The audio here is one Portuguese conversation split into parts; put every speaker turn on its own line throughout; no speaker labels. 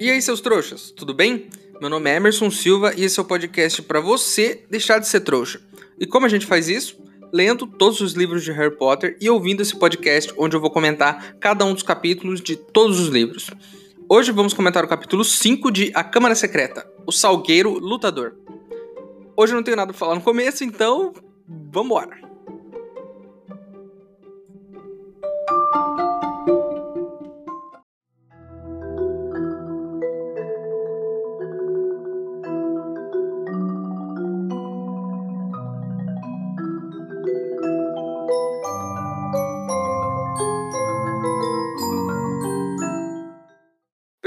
E aí, seus trouxas, tudo bem? Meu nome é Emerson Silva e esse é o podcast para você deixar de ser trouxa. E como a gente faz isso? Lendo todos os livros de Harry Potter e ouvindo esse podcast onde eu vou comentar cada um dos capítulos de todos os livros. Hoje vamos comentar o capítulo 5 de A Câmara Secreta, o Salgueiro Lutador. Hoje eu não tenho nada pra falar no começo, então vambora!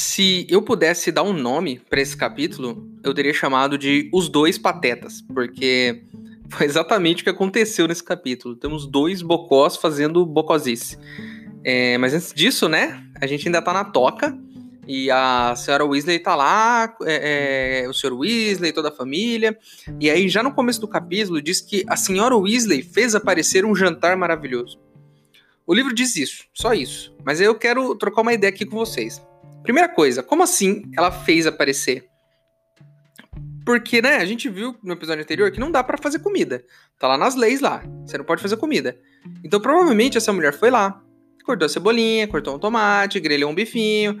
Se eu pudesse dar um nome para esse capítulo, eu teria chamado de Os Dois Patetas, porque foi exatamente o que aconteceu nesse capítulo. Temos dois bocós fazendo bocosice. É, mas antes disso, né, a gente ainda tá na toca e a senhora Weasley tá lá, é, é, o senhor Weasley, toda a família. E aí, já no começo do capítulo, diz que a senhora Weasley fez aparecer um jantar maravilhoso. O livro diz isso, só isso. Mas eu quero trocar uma ideia aqui com vocês. Primeira coisa, como assim ela fez aparecer? Porque, né, a gente viu no episódio anterior que não dá para fazer comida. Tá lá nas leis lá. Você não pode fazer comida. Então, provavelmente, essa mulher foi lá, cortou a cebolinha, cortou um tomate, grelhou um bifinho.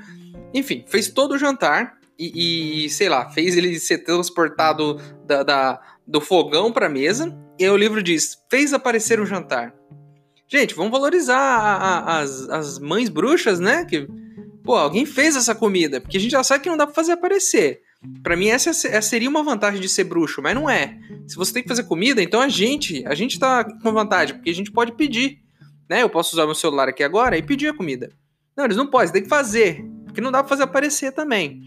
Enfim, fez todo o jantar e, e sei lá, fez ele ser transportado da, da do fogão pra mesa. E aí o livro diz: fez aparecer o jantar. Gente, vamos valorizar a, a, as, as mães bruxas, né? Que pô, alguém fez essa comida, porque a gente já sabe que não dá pra fazer aparecer. Para mim, essa, seria uma vantagem de ser bruxo, mas não é. Se você tem que fazer comida, então a gente, a gente tá com vantagem, porque a gente pode pedir. Né? Eu posso usar meu celular aqui agora e pedir a comida. Não, eles não podem, tem que fazer, porque não dá pra fazer aparecer também.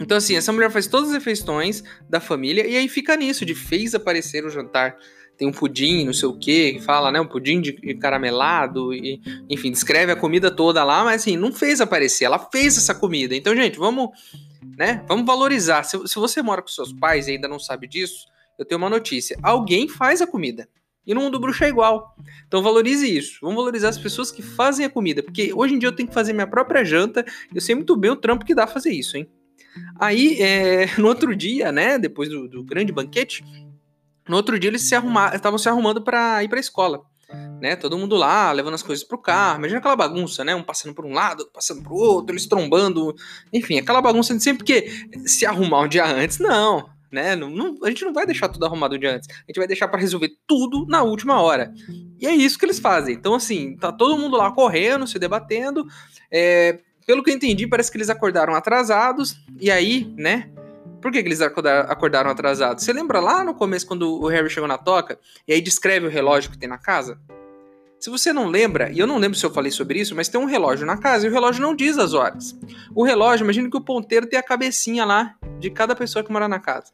Então, assim, essa mulher faz todas as refeições da família e aí fica nisso, de fez aparecer o jantar tem um pudim, não sei o que, fala, né, um pudim de caramelado, e, enfim, descreve a comida toda lá, mas assim, não fez aparecer, ela fez essa comida. Então, gente, vamos, né, vamos valorizar. Se, se você mora com seus pais e ainda não sabe disso, eu tenho uma notícia: alguém faz a comida. E no mundo bruxo é igual. Então valorize isso. Vamos valorizar as pessoas que fazem a comida. Porque hoje em dia eu tenho que fazer minha própria janta. Eu sei muito bem o trampo que dá fazer isso, hein? Aí, é, no outro dia, né? Depois do, do grande banquete, no outro dia eles se arrumaram, estavam se arrumando para ir para a escola. Né, todo mundo lá, levando as coisas pro carro. Imagina aquela bagunça, né? Um passando por um lado, passando pro outro, eles trombando. Enfim, aquela bagunça de sempre que se arrumar um dia antes, não. Né? Não, não, a gente não vai deixar tudo arrumado um dia antes. A gente vai deixar para resolver tudo na última hora. E é isso que eles fazem. Então, assim, tá todo mundo lá correndo, se debatendo. É, pelo que eu entendi, parece que eles acordaram atrasados. E aí, né? Por que, que eles acordaram atrasados? Você lembra lá no começo, quando o Harry chegou na toca, e aí descreve o relógio que tem na casa? Se você não lembra, e eu não lembro se eu falei sobre isso, mas tem um relógio na casa e o relógio não diz as horas. O relógio, imagina que o ponteiro tem a cabecinha lá de cada pessoa que mora na casa.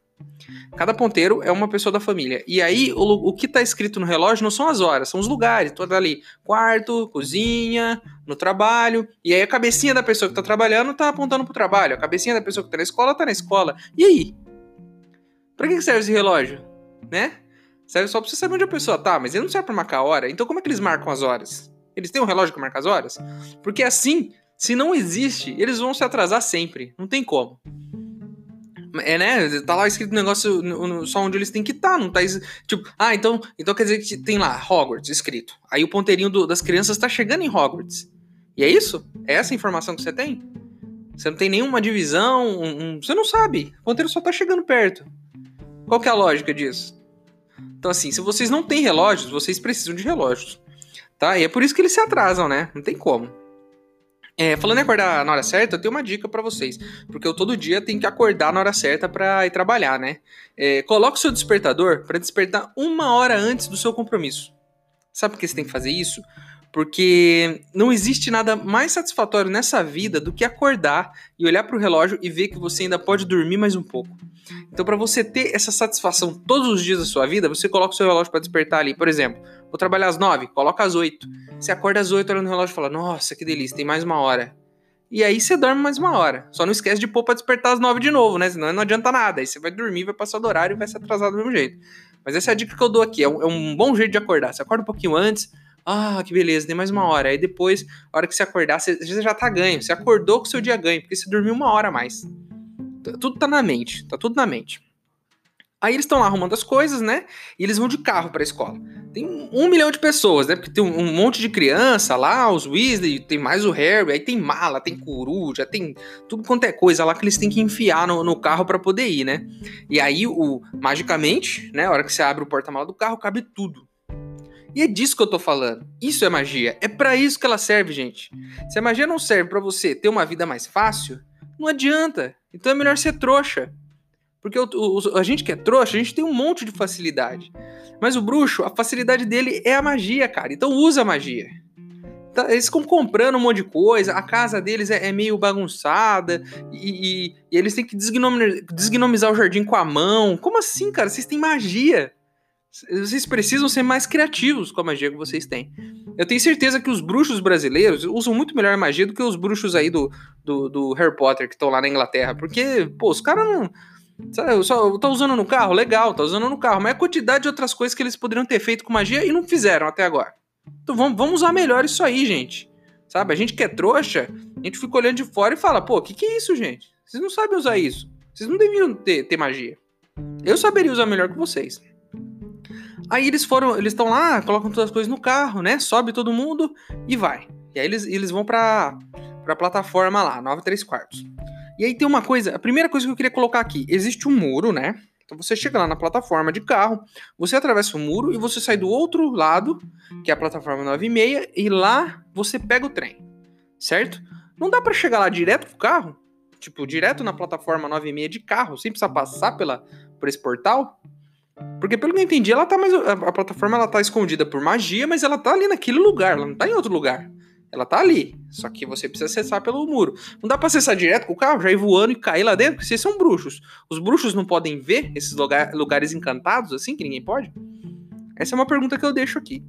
Cada ponteiro é uma pessoa da família. E aí, o, o que está escrito no relógio não são as horas, são os lugares. Toda ali, quarto, cozinha, no trabalho. E aí, a cabecinha da pessoa que está trabalhando está apontando para o trabalho. A cabecinha da pessoa que está na escola está na escola. E aí? Para que serve esse relógio? Né? Serve só para você saber onde a pessoa tá, mas ele não serve para marcar a hora. Então, como é que eles marcam as horas? Eles têm um relógio que marca as horas? Porque assim, se não existe, eles vão se atrasar sempre. Não tem como. É, né? Tá lá escrito o negócio no, no, só onde eles têm que estar, tá, não tá. Tipo, ah, então, então quer dizer que tem lá Hogwarts escrito. Aí o ponteirinho do, das crianças tá chegando em Hogwarts. E é isso? É essa a informação que você tem? Você não tem nenhuma divisão, um, um, você não sabe. O ponteiro só tá chegando perto. Qual que é a lógica disso? Então, assim, se vocês não têm relógios, vocês precisam de relógios. Tá? E é por isso que eles se atrasam, né? Não tem como. É, falando em acordar na hora certa, eu tenho uma dica para vocês, porque eu todo dia tenho que acordar na hora certa para ir trabalhar, né? É, coloque o seu despertador para despertar uma hora antes do seu compromisso. Sabe por que você tem que fazer isso? Porque não existe nada mais satisfatório nessa vida do que acordar e olhar para o relógio e ver que você ainda pode dormir mais um pouco. Então, para você ter essa satisfação todos os dias da sua vida, você coloca o seu relógio para despertar ali. Por exemplo, vou trabalhar às nove, coloca às oito. Você acorda às oito, olha no relógio e fala: Nossa, que delícia, tem mais uma hora. E aí você dorme mais uma hora. Só não esquece de pôr pra despertar às nove de novo, né? Senão não adianta nada. Aí você vai dormir, vai passar do horário e vai se atrasar do mesmo jeito. Mas essa é a dica que eu dou aqui. É um, é um bom jeito de acordar. Você acorda um pouquinho antes. Ah, que beleza, tem mais uma hora. Aí depois, a hora que você acordar, você, já tá ganho. Você acordou com o seu dia ganho, porque você dormiu uma hora a mais. Tudo tá na mente. Tá tudo na mente. Aí eles estão lá arrumando as coisas, né? E eles vão de carro para a escola. Tem um milhão de pessoas, né? Porque tem um, monte de criança lá, os Weasley, tem mais o Harry, aí tem mala, tem coruja, tem tudo quanto é coisa lá que eles têm que enfiar no, no carro para poder ir, né? E aí, o magicamente, né? A hora que você abre o porta-mala do carro, cabe tudo. E é disso que eu tô falando. Isso é magia. É para isso que ela serve, gente. Se a magia não serve para você ter uma vida mais fácil, não adianta. Então é melhor ser trouxa. Porque o, o, a gente que é trouxa, a gente tem um monte de facilidade. Mas o bruxo, a facilidade dele é a magia, cara. Então usa a magia. Tá, eles ficam comprando um monte de coisa, a casa deles é, é meio bagunçada, e, e, e, eles têm que desgnomizar o jardim com a mão. Como assim, cara? Vocês têm magia. Vocês precisam ser mais criativos com a magia que vocês têm. Eu tenho certeza que os bruxos brasileiros usam muito melhor magia do que os bruxos aí do, do, do Harry Potter que estão lá na Inglaterra. Porque, pô, os caras não eu só tô usando no carro, legal, tá usando no carro, mas a quantidade de outras coisas que eles poderiam ter feito com magia e não fizeram até agora. Então vamos, vamos usar melhor isso aí, gente. Sabe? A gente que é trouxa, a gente fica olhando de fora e fala, pô, o que, que é isso, gente? Vocês não sabem usar isso. Vocês não deviam ter, ter magia. Eu saberia usar melhor que vocês. Aí eles foram, eles estão lá, colocam todas as coisas no carro, né? Sobe todo mundo e vai. E aí eles, eles vão pra, pra plataforma lá, 9 3 quartos. E aí tem uma coisa, a primeira coisa que eu queria colocar aqui, existe um muro, né? Então você chega lá na plataforma de carro, você atravessa o muro e você sai do outro lado, que é a plataforma 96, e lá você pega o trem, certo? Não dá para chegar lá direto com o carro? Tipo, direto na plataforma 96 de carro, sem precisar passar pela, por esse portal? Porque pelo que eu entendi, ela tá mais. A, plataforma ela tá escondida por magia, mas ela tá ali naquele lugar, ela não tá em outro lugar. Ela tá ali. Só que você precisa acessar pelo muro. Não dá pra acessar direto com o carro, já ir voando e cair lá dentro, porque vocês são bruxos. Os bruxos não podem ver esses lugar, lugares encantados assim, que ninguém pode? Essa é uma pergunta que eu deixo aqui.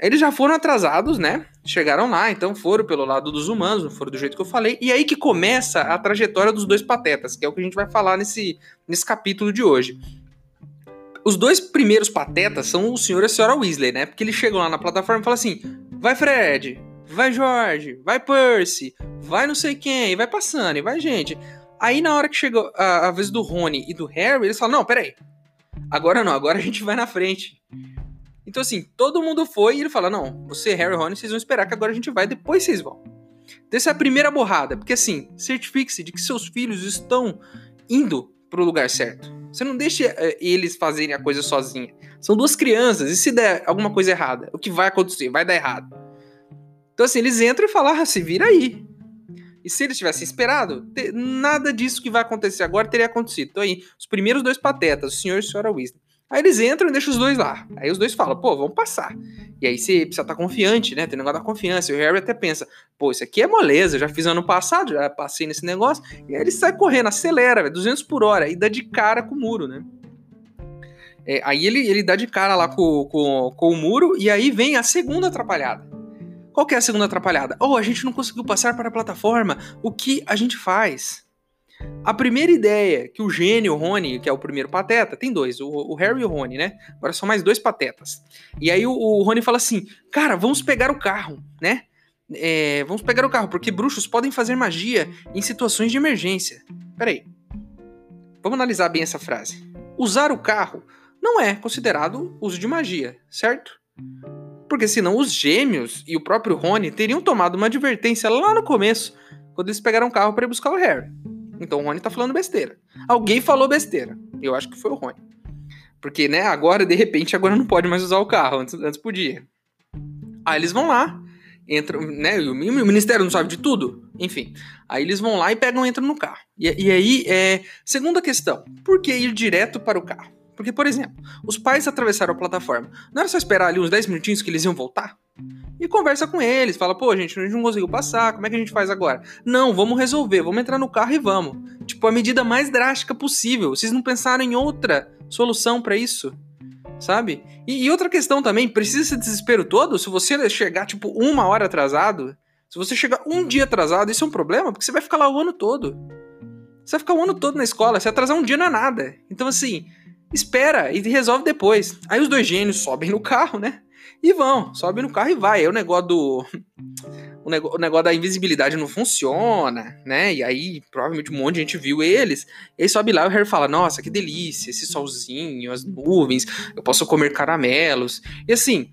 Eles já foram atrasados, né? Chegaram lá, então foram pelo lado dos humanos, não foram do jeito que eu falei. E aí que começa a trajetória dos dois patetas, que é o que a gente vai falar nesse, nesse capítulo de hoje. Os dois primeiros patetas são o senhor e a senhora Weasley, né? Porque eles chegam lá na plataforma e falam assim: vai Fred, vai Jorge, vai Percy, vai não sei quem, vai passando, e vai gente. Aí na hora que chegou a, a vez do Rony e do Harry, eles falam: não, peraí. Agora não, agora a gente vai na frente. Então, assim, todo mundo foi e ele fala: não, você, Harry e Rony, vocês vão esperar que agora a gente vai, depois vocês vão. Então, essa é a primeira borrada, porque assim, certifique-se de que seus filhos estão indo pro lugar certo. Você não deixa uh, eles fazerem a coisa sozinha. São duas crianças, e se der alguma coisa errada, o que vai acontecer? Vai dar errado. Então, assim, eles entram e falam, ah, se vira aí. E se eles tivessem esperado, nada disso que vai acontecer agora teria acontecido. Então aí, os primeiros dois patetas, o senhor e a senhora Weasley. Aí eles entram e deixam os dois lá. Aí os dois falam, pô, vamos passar. E aí você precisa estar tá confiante, né? Tem negócio da confiança. E o Harry até pensa, pô, isso aqui é moleza, já fiz ano passado, já passei nesse negócio. E aí ele sai correndo, acelera, véio, 200 por hora, e dá de cara com o muro, né? É, aí ele, ele dá de cara lá com, com, com o muro, e aí vem a segunda atrapalhada. Qual que é a segunda atrapalhada? Oh, a gente não conseguiu passar para a plataforma. O que a gente faz? A primeira ideia que o gênio, Rony, que é o primeiro pateta, tem dois, o, o, Harry e o Rony, né? Agora são mais dois patetas. E aí o, o Rony fala assim: Cara, vamos pegar o carro, né? É, vamos pegar o carro, porque bruxos podem fazer magia em situações de emergência. Peraí. Vamos analisar bem essa frase. Usar o carro não é considerado uso de magia, certo? Porque senão os gêmeos e o próprio Rony teriam tomado uma advertência lá no começo, quando eles pegaram o carro para ir buscar o Harry. Então o Rony tá falando besteira. Alguém falou besteira. Eu acho que foi o Rony. Porque, né, agora, de repente, agora não pode mais usar o carro. Antes, antes podia. Aí eles vão lá, entram, né? O ministério não sabe de tudo. Enfim. Aí eles vão lá e pegam e entram no carro. E, e aí, é, segunda questão: por que ir direto para o carro? Porque, por exemplo, os pais atravessaram a plataforma. Não era só esperar ali uns 10 minutinhos que eles iam voltar? E conversa com eles, fala, pô, gente, a gente não conseguiu passar, como é que a gente faz agora? Não, vamos resolver, vamos entrar no carro e vamos. Tipo, a medida mais drástica possível. Vocês não pensaram em outra solução para isso? Sabe? E, e, outra questão também, precisa esse desespero todo? Se você chegar, tipo, uma hora atrasado, se você chegar um dia atrasado, isso é um problema, porque você vai ficar lá o ano todo. Você vai ficar o ano todo na escola, se atrasar um dia não é nada. Então, assim, espera e resolve depois. Aí os dois gênios sobem no carro, né? E vão, sobe no carro e vai. Aí o negócio do. O negócio, o negócio da invisibilidade não funciona, né? E aí, provavelmente, um monte de gente viu eles. E aí sobe lá e o Harry fala: Nossa, que delícia, esse solzinho, as nuvens, eu posso comer caramelos. E assim,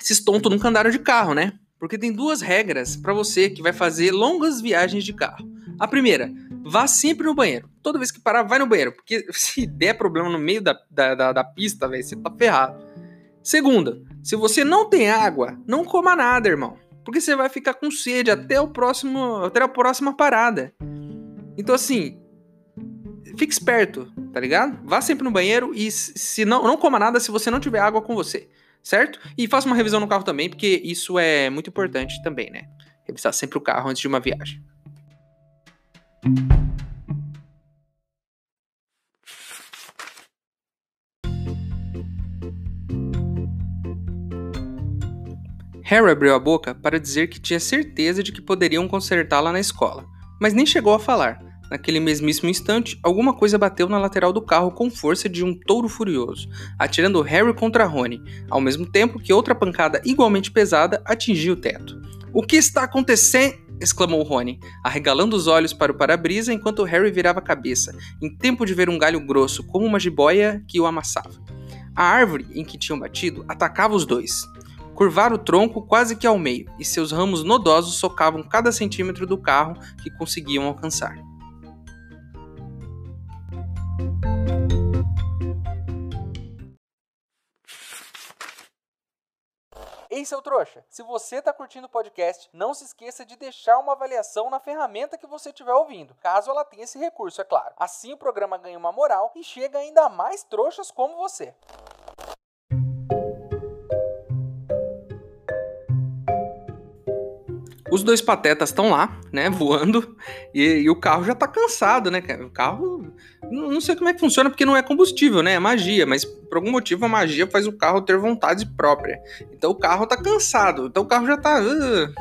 esses tontos nunca andaram de carro, né? Porque tem duas regras para você que vai fazer longas viagens de carro. A primeira, vá sempre no banheiro. Toda vez que parar, vai no banheiro. Porque se der problema no meio da, da, da, da pista, velho, você tá ferrado. Segunda, se você não tem água, não coma nada, irmão. Porque você vai ficar com sede até o próximo, até a próxima parada. Então assim, fique esperto, tá ligado? Vá sempre no banheiro e se não, não coma nada se você não tiver água com você, certo? E faça uma revisão no carro também, porque isso é muito importante também, né? Revisar sempre o carro antes de uma viagem. Harry abriu a boca para dizer que tinha certeza de que poderiam consertá-la na escola, mas nem chegou a falar. Naquele mesmíssimo instante, alguma coisa bateu na lateral do carro com força de um touro furioso, atirando Harry contra Rony, ao mesmo tempo que outra pancada igualmente pesada atingiu o teto. O que está acontecendo? exclamou Rony, arregalando os olhos para o para-brisa enquanto Harry virava a cabeça, em tempo de ver um galho grosso como uma jiboia que o amassava. A árvore em que tinham batido atacava os dois curvar o tronco quase que ao meio, e seus ramos nodosos socavam cada centímetro do carro que conseguiam alcançar. Ei, seu trouxa! Se você está curtindo o podcast, não se esqueça de deixar uma avaliação na ferramenta que você estiver ouvindo, caso ela tenha esse recurso, é claro. Assim o programa ganha uma moral e chega ainda a mais trouxas como você. Os dois patetas estão lá, né, voando, e, e, o carro já tá cansado, né, cara? O carro, não sei como é que funciona, porque não é combustível, né? É magia, mas por algum motivo a magia faz o carro ter vontade própria. Então o carro tá cansado, então o carro já tá. Uh,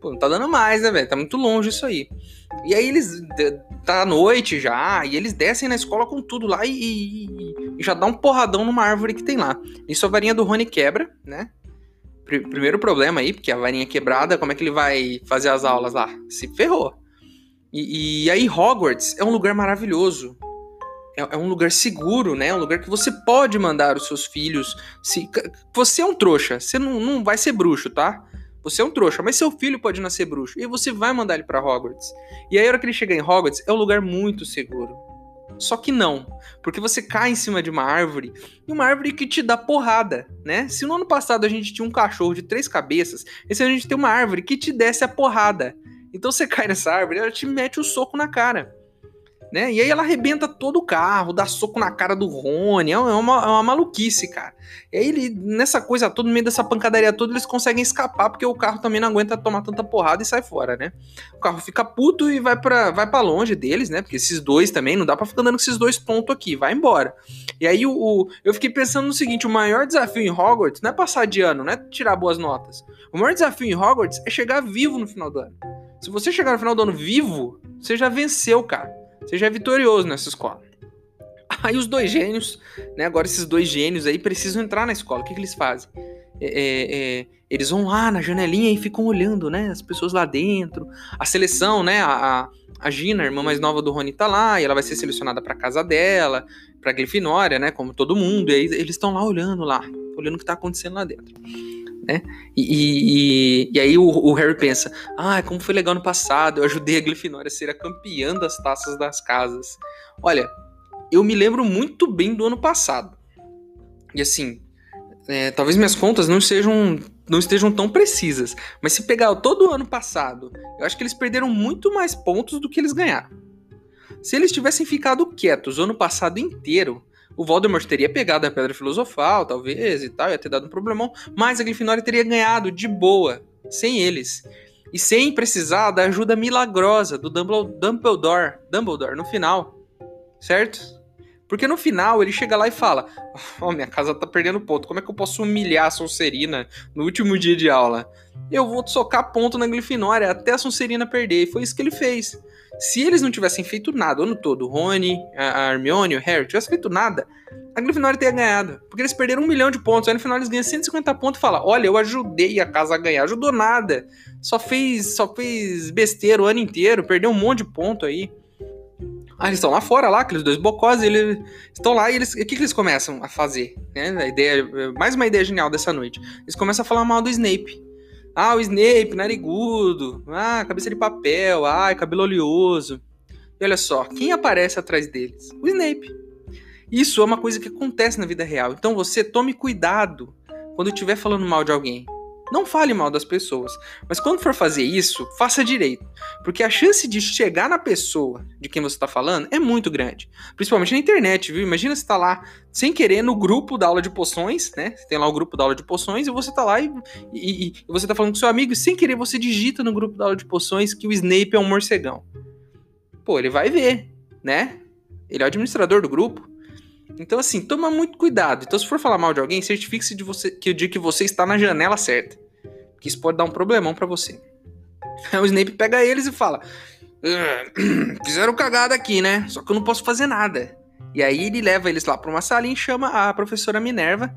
pô, não tá dando mais, né, velho? Tá muito longe isso aí. E aí eles. Tá à noite já, e eles descem na escola com tudo lá e, e, e já dá um porradão numa árvore que tem lá. Isso a varinha do Rony quebra, né? Pr primeiro problema aí, porque a varinha quebrada, como é que ele vai fazer as aulas lá? Se ferrou. E, e aí, Hogwarts é um lugar maravilhoso. É, é, um lugar seguro, né? É um lugar que você pode mandar os seus filhos. Se, você é um trouxa, você não, não vai ser bruxo, tá? Você é um trouxa, mas seu filho pode nascer bruxo. E você vai mandar ele para Hogwarts. E aí, a hora que ele chegar em Hogwarts, é um lugar muito seguro. Só que não, porque você cai em cima de uma árvore, e uma árvore que te dá porrada, né? Se no ano passado a gente tinha um cachorro de três cabeças, esse ano a gente tem uma árvore que te desce a porrada. Então você cai nessa árvore, ela te mete o soco na cara né? E aí ela arrebenta todo o carro, dá soco na cara do Rony, é uma, é uma maluquice, cara. E aí ele, nessa coisa toda, no meio dessa pancadaria toda, eles conseguem escapar, porque o carro também não aguenta tomar tanta porrada e sai fora, né? O carro fica puto e vai para vai pra longe deles, né? Porque esses dois também, não dá pra ficar andando com esses dois pontos aqui, vai embora. E aí o, o, eu fiquei pensando no seguinte, o maior desafio em Hogwarts não é passar de ano, não é tirar boas notas. O maior desafio em Hogwarts é chegar vivo no final do ano. Se você chegar no final do ano vivo, você já venceu, cara. Você já é vitorioso nessa escola. Aí os dois gênios, né? Agora esses dois gênios aí precisam entrar na escola. O que, que eles fazem? É, é, é, eles vão lá na janelinha e ficam olhando, né? As pessoas lá dentro. A seleção, né? A, a Gina, a irmã mais nova do Rony, tá lá e ela vai ser selecionada para casa dela, pra Grifinória, né? Como todo mundo. E aí eles estão lá olhando lá, olhando o que tá acontecendo lá dentro né? E, e, e aí o, o, Harry pensa: ah, como foi legal no passado, eu ajudei a Grifinória a ser a campeã das taças das casas. Olha, eu me lembro muito bem do ano passado. E assim, é, talvez minhas contas não sejam não estejam tão precisas, mas se pegar todo o ano passado, eu acho que eles perderam muito mais pontos do que eles ganharam. Se eles tivessem ficado quietos o ano passado inteiro, O Voldemort teria pegado a Pedra Filosofal, talvez, e tal, ia ter dado um problemão, mas a Grifinória teria ganhado de boa, sem eles. E sem precisar da ajuda milagrosa do Dumbledore, Dumbledore no final, certo? Porque no final ele chega lá e fala: Ó, oh, minha casa tá perdendo ponto, como é que eu posso humilhar a Sonserina no último dia de aula? Eu vou socar ponto na Grifinória até a Sonserina perder. E foi isso que ele fez. Se eles não tivessem feito nada o ano todo, o Rony, a Hermione, o Harry, tivessem feito nada, a Grifinória teria ganhado. Porque eles perderam um milhão de pontos. Aí no final eles ganham 150 pontos e falam: Olha, eu ajudei a casa a ganhar. Ajudou nada. Só fez, só fez besteira o ano inteiro, perdeu um monte de ponto aí. Ah, eles estão lá fora, lá, aqueles dois bocós, eles estão lá e eles. O que, que eles começam a fazer? Né? A ideia, mais uma ideia genial dessa noite. Eles começam a falar mal do Snape. Ah, o Snape, narigudo. Ah, cabeça de papel. Ai, cabelo oleoso. E olha só, quem aparece atrás deles? O Snape. Isso é uma coisa que acontece na vida real. Então você tome cuidado quando estiver falando mal de alguém. Não fale mal das pessoas, mas quando for fazer isso, faça direito, porque a chance de chegar na pessoa de quem você está falando é muito grande, principalmente na internet, viu? Imagina você tá lá sem querer no grupo da aula de poções, né? Você tem lá o grupo da aula de poções e você tá lá e, e, e você tá falando com seu amigo e sem querer você digita no grupo da aula de poções que o Snape é um morcegão. Pô, ele vai ver, né? Ele é o administrador do grupo. Então, assim, toma muito cuidado. Então, se for falar mal de alguém, certifique-se de, você, que, de que você está na janela certa. Porque isso pode dar um problemão para você. Aí o Snape pega eles e fala: ah, Fizeram cagada aqui, né? Só que eu não posso fazer nada. E aí ele leva eles lá para uma salinha e chama a professora Minerva,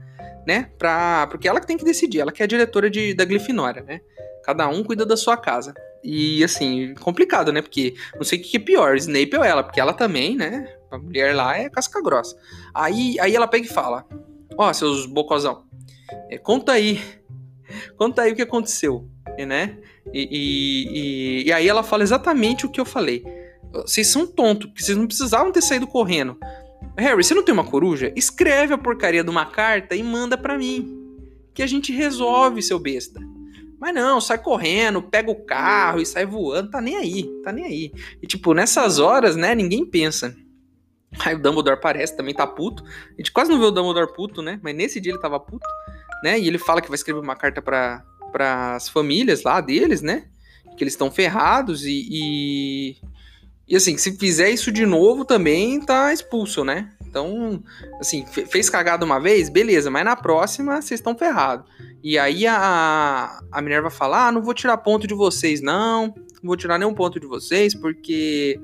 né? Pra, porque ela que tem que decidir, ela que é a diretora de, da Grifinória, né? Cada um cuida da sua casa. E assim, complicado, né? Porque não sei o que é pior, Snape ou ela, porque ela também, né? A mulher lá é casca grossa. Aí, aí ela pega e fala: Ó, oh, seus bocozão, é, conta aí. Conta aí o que aconteceu, né? E, e, e, e, aí ela fala exatamente o que eu falei. Vocês são tontos, porque vocês não precisavam ter saído correndo. Harry, você não tem uma coruja? Escreve a porcaria de uma carta e manda para mim. Que a gente resolve, seu besta. Mas não, sai correndo, pega o carro e sai voando, tá nem aí, tá nem aí. E tipo, nessas horas, né, ninguém pensa. Aí o Dumbledore aparece, também tá puto. A gente quase não vê o Dumbledore puto, né? Mas nesse dia ele tava puto, né? E ele fala que vai escrever uma carta para as famílias lá deles, né? Que eles estão ferrados e, e, e. assim, se fizer isso de novo também tá expulso, né? Então, assim, fez cagada uma vez, beleza, mas na próxima vocês estão ferrados. E aí a, a Minerva fala: Ah, não vou tirar ponto de vocês, não. Não vou tirar nenhum ponto de vocês, porque.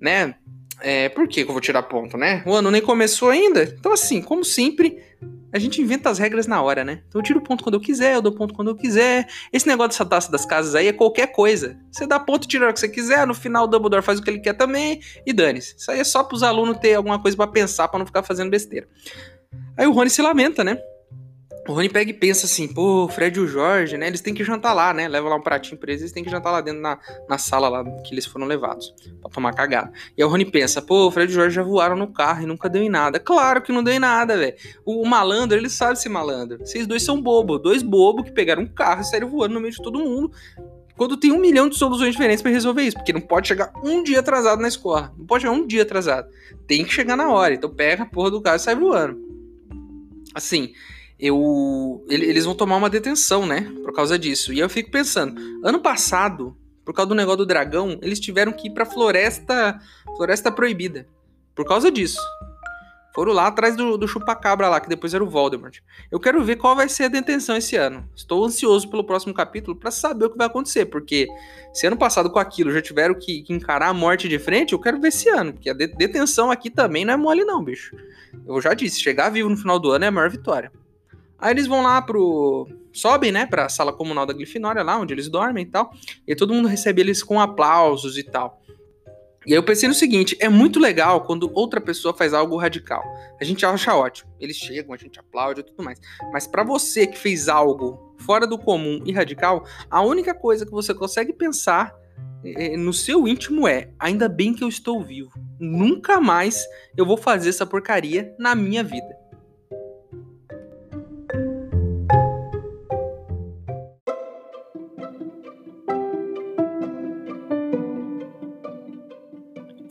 Né? É, por que, eu vou tirar ponto, né? O ano nem começou ainda. Então, assim, como sempre, a gente inventa as regras na hora, né? Então eu tiro ponto quando eu quiser, eu dou ponto quando eu quiser. Esse negócio dessa taça das casas aí é qualquer coisa. Você dá ponto tira o que você quiser, no final o Dumbledore faz o que ele quer também e dane-se. Isso aí é só pros alunos ter alguma coisa para pensar, para não ficar fazendo besteira. Aí o Rony se lamenta, né? O Rony pega e pensa assim, pô, o Fred e o Jorge, né? Eles têm que jantar lá, né? Leva lá um pratinho pra eles, eles têm que jantar lá dentro na, na sala lá que eles foram levados pra tomar cagada. E aí o Rony pensa, pô, o Fred e o Jorge já voaram no carro e nunca deu em nada. Claro que não deu em nada, velho. O, malandro, ele sabe ser malandro. Vocês dois são bobo, dois bobos que pegaram um carro e saíram voando no meio de todo mundo. Quando tem um milhão de soluções diferentes para resolver isso, porque não pode chegar um dia atrasado na escola. Não pode chegar um dia atrasado. Tem que chegar na hora. Então pega a porra do carro e sai voando. Assim, eu eles vão tomar uma detenção, né? Por causa disso. E eu fico pensando, ano passado, por causa do negócio do dragão, eles tiveram que ir pra floresta, floresta proibida. Por causa disso. Foram lá atrás do, do chupacabra lá, que depois era o Voldemort. Eu quero ver qual vai ser a detenção esse ano. Estou ansioso pelo próximo capítulo para saber o que vai acontecer, porque se ano passado com aquilo já tiveram que, que encarar a morte de frente, eu quero ver esse ano, porque a de, detenção aqui também não é mole não, bicho. Eu já disse, chegar vivo no final do ano é a maior vitória. Aí eles vão lá pro. Sobem, né, pra sala comunal da Grifinória, lá onde eles dormem e tal. E todo mundo recebe eles com aplausos e tal. E aí eu pensei no seguinte: é muito legal quando outra pessoa faz algo radical. A gente acha ótimo. Eles chegam, a gente aplaude e tudo mais. Mas para você que fez algo fora do comum e radical, a única coisa que você consegue pensar é, no seu íntimo é: ainda bem que eu estou vivo. Nunca mais eu vou fazer essa porcaria na minha vida.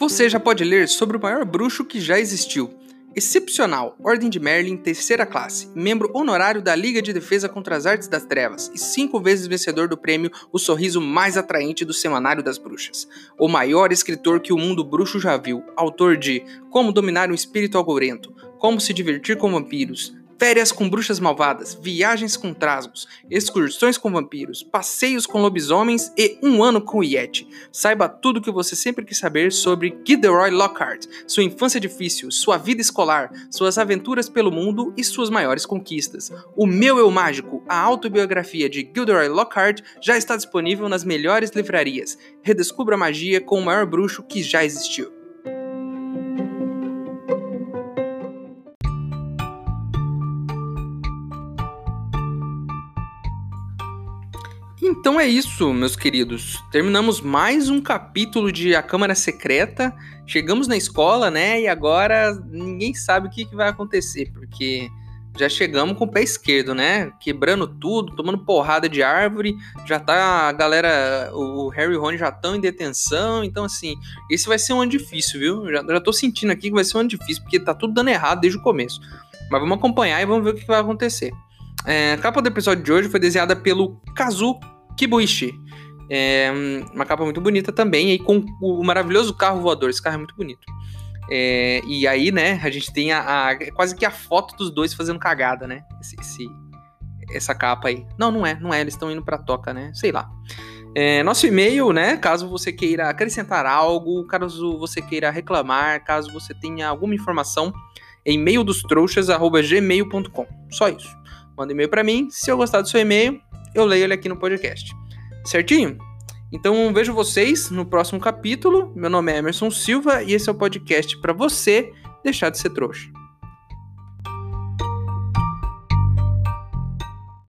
Você já pode ler sobre o maior bruxo que já existiu. Excepcional, Ordem de Merlin, terceira classe, membro honorário da Liga de Defesa contra as Artes das Trevas e cinco vezes vencedor do prêmio O Sorriso Mais Atraente do Semanário das Bruxas. O maior escritor que o mundo bruxo já viu, autor de Como Dominar um Espírito Algorento, Como Se Divertir com Vampiros, Férias com bruxas malvadas, viagens com trasgos, excursões com vampiros, passeios com lobisomens e um ano com Yeti. Saiba tudo o que você sempre quis saber sobre Gilderoy Lockhart, sua infância difícil, sua vida escolar, suas aventuras pelo mundo e suas maiores conquistas. O Meu Eu Mágico, a autobiografia de Gilderoy Lockhart, já está disponível nas melhores livrarias. Redescubra a magia com o maior bruxo que já existiu. Então é isso, meus queridos. Terminamos mais um capítulo de A Câmara Secreta. Chegamos na escola, né? E agora ninguém sabe o que, que vai acontecer, porque já chegamos com o pé esquerdo, né? Quebrando tudo, tomando porrada de árvore. Já tá a galera, o Harry e Rony já estão em detenção. Então, assim, esse vai ser um ano difícil, viu? Já, já tô sentindo aqui que vai ser um ano difícil, porque tá tudo dando errado desde o começo. Mas vamos acompanhar e vamos ver o que, que vai acontecer. É, a capa do episódio de hoje foi desenhada pelo Kazu Kibuishi. É uma capa muito bonita também, aí com o maravilhoso carro voador. Esse carro é muito bonito. É, e aí, né, a gente tem a, a, quase que a foto dos dois fazendo cagada, né? Esse, esse, essa capa aí. Não, não é, não é. Eles estão indo pra toca, né? Sei lá. É, nosso e-mail, né? Caso você queira acrescentar algo, caso você queira reclamar, caso você tenha alguma informação, é e-mail dos trouxas@gmail.com. Só isso. Manda e-mail para mim. Se eu gostar do seu e-mail, eu leio ele aqui no podcast. Certinho? Então vejo vocês no próximo capítulo. Meu nome é Emerson Silva e esse é o podcast para você deixar de ser trouxa.